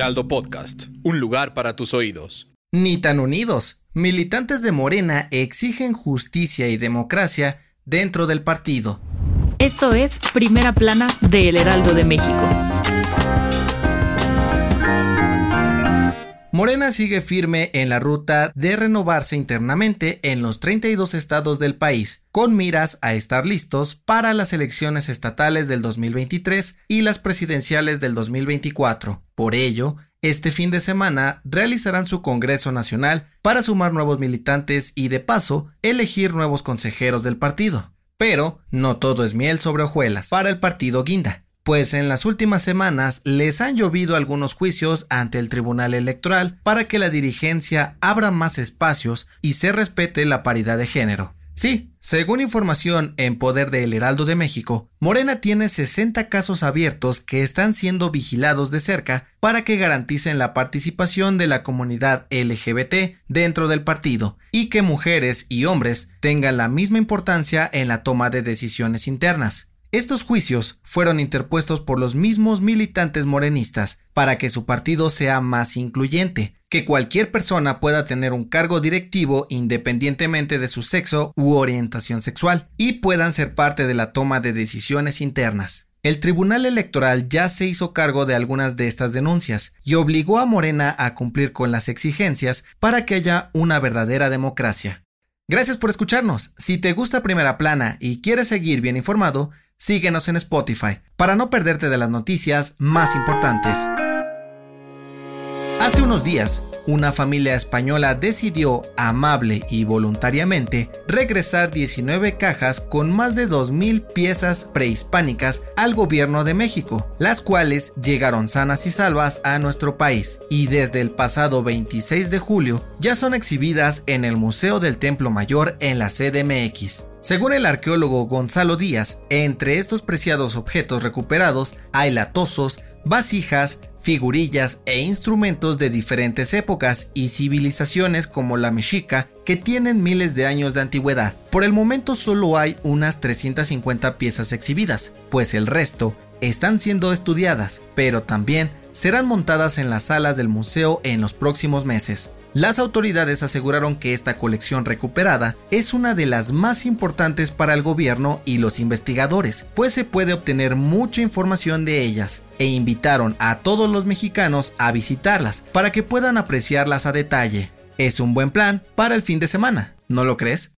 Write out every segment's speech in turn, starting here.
Heraldo Podcast, un lugar para tus oídos. Ni tan unidos. Militantes de Morena exigen justicia y democracia dentro del partido. Esto es Primera Plana de El Heraldo de México. Morena sigue firme en la ruta de renovarse internamente en los 32 estados del país, con miras a estar listos para las elecciones estatales del 2023 y las presidenciales del 2024. Por ello, este fin de semana realizarán su Congreso Nacional para sumar nuevos militantes y de paso elegir nuevos consejeros del partido. Pero no todo es miel sobre hojuelas para el partido Guinda pues en las últimas semanas les han llovido algunos juicios ante el Tribunal Electoral para que la dirigencia abra más espacios y se respete la paridad de género. Sí, según información en poder de El Heraldo de México, Morena tiene 60 casos abiertos que están siendo vigilados de cerca para que garanticen la participación de la comunidad LGBT dentro del partido y que mujeres y hombres tengan la misma importancia en la toma de decisiones internas. Estos juicios fueron interpuestos por los mismos militantes morenistas para que su partido sea más incluyente, que cualquier persona pueda tener un cargo directivo independientemente de su sexo u orientación sexual y puedan ser parte de la toma de decisiones internas. El Tribunal Electoral ya se hizo cargo de algunas de estas denuncias y obligó a Morena a cumplir con las exigencias para que haya una verdadera democracia. Gracias por escucharnos. Si te gusta Primera Plana y quieres seguir bien informado, síguenos en Spotify para no perderte de las noticias más importantes. Hace unos días, una familia española decidió, amable y voluntariamente, regresar 19 cajas con más de 2.000 piezas prehispánicas al gobierno de México, las cuales llegaron sanas y salvas a nuestro país y desde el pasado 26 de julio ya son exhibidas en el Museo del Templo Mayor en la CDMX. Según el arqueólogo Gonzalo Díaz, entre estos preciados objetos recuperados hay latosos, vasijas, figurillas e instrumentos de diferentes épocas y civilizaciones como la mexica que tienen miles de años de antigüedad. Por el momento solo hay unas 350 piezas exhibidas, pues el resto están siendo estudiadas, pero también serán montadas en las salas del museo en los próximos meses. Las autoridades aseguraron que esta colección recuperada es una de las más importantes para el gobierno y los investigadores, pues se puede obtener mucha información de ellas, e invitaron a todos los mexicanos a visitarlas para que puedan apreciarlas a detalle. Es un buen plan para el fin de semana, ¿no lo crees?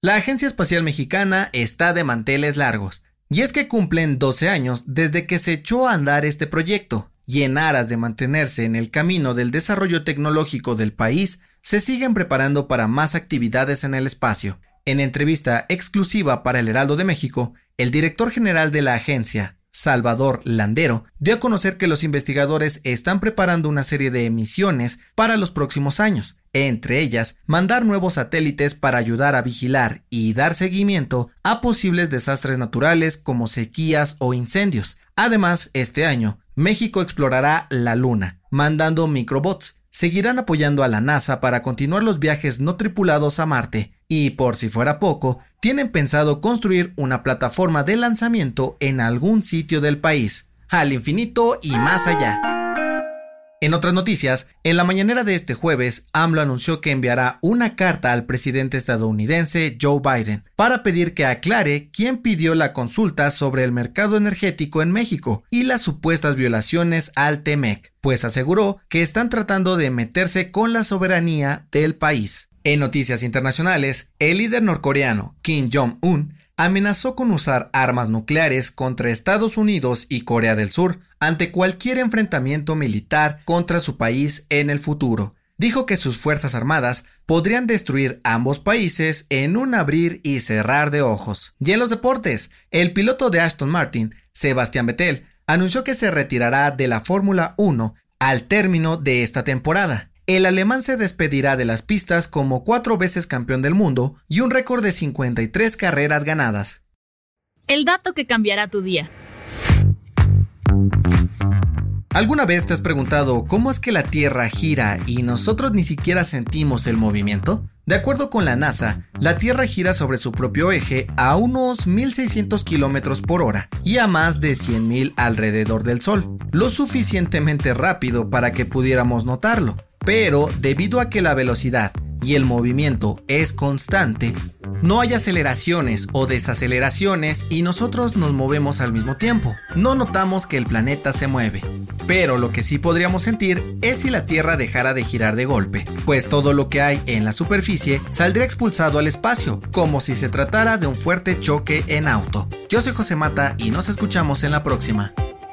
La Agencia Espacial Mexicana está de manteles largos, y es que cumplen 12 años desde que se echó a andar este proyecto, y en aras de mantenerse en el camino del desarrollo tecnológico del país, se siguen preparando para más actividades en el espacio. En entrevista exclusiva para el Heraldo de México, el director general de la agencia, Salvador Landero, dio a conocer que los investigadores están preparando una serie de misiones para los próximos años, entre ellas mandar nuevos satélites para ayudar a vigilar y dar seguimiento a posibles desastres naturales como sequías o incendios. Además, este año, México explorará la Luna, mandando microbots. Seguirán apoyando a la NASA para continuar los viajes no tripulados a Marte y, por si fuera poco, tienen pensado construir una plataforma de lanzamiento en algún sitio del país, al infinito y más allá. En otras noticias, en la mañanera de este jueves, AMLO anunció que enviará una carta al presidente estadounidense Joe Biden para pedir que aclare quién pidió la consulta sobre el mercado energético en México y las supuestas violaciones al TEMEC, pues aseguró que están tratando de meterse con la soberanía del país. En noticias internacionales, el líder norcoreano Kim Jong-un amenazó con usar armas nucleares contra Estados Unidos y Corea del Sur ante cualquier enfrentamiento militar contra su país en el futuro. dijo que sus Fuerzas Armadas podrían destruir ambos países en un abrir y cerrar de ojos. Y en los deportes, el piloto de Aston Martin, Sebastián Vettel, anunció que se retirará de la Fórmula 1 al término de esta temporada. El alemán se despedirá de las pistas como cuatro veces campeón del mundo y un récord de 53 carreras ganadas. El dato que cambiará tu día. ¿Alguna vez te has preguntado cómo es que la Tierra gira y nosotros ni siquiera sentimos el movimiento? De acuerdo con la NASA, la Tierra gira sobre su propio eje a unos 1600 km por hora y a más de 100.000 alrededor del Sol, lo suficientemente rápido para que pudiéramos notarlo. Pero debido a que la velocidad y el movimiento es constante, no hay aceleraciones o desaceleraciones y nosotros nos movemos al mismo tiempo. No notamos que el planeta se mueve. Pero lo que sí podríamos sentir es si la Tierra dejara de girar de golpe, pues todo lo que hay en la superficie saldría expulsado al espacio, como si se tratara de un fuerte choque en auto. Yo soy José Mata y nos escuchamos en la próxima.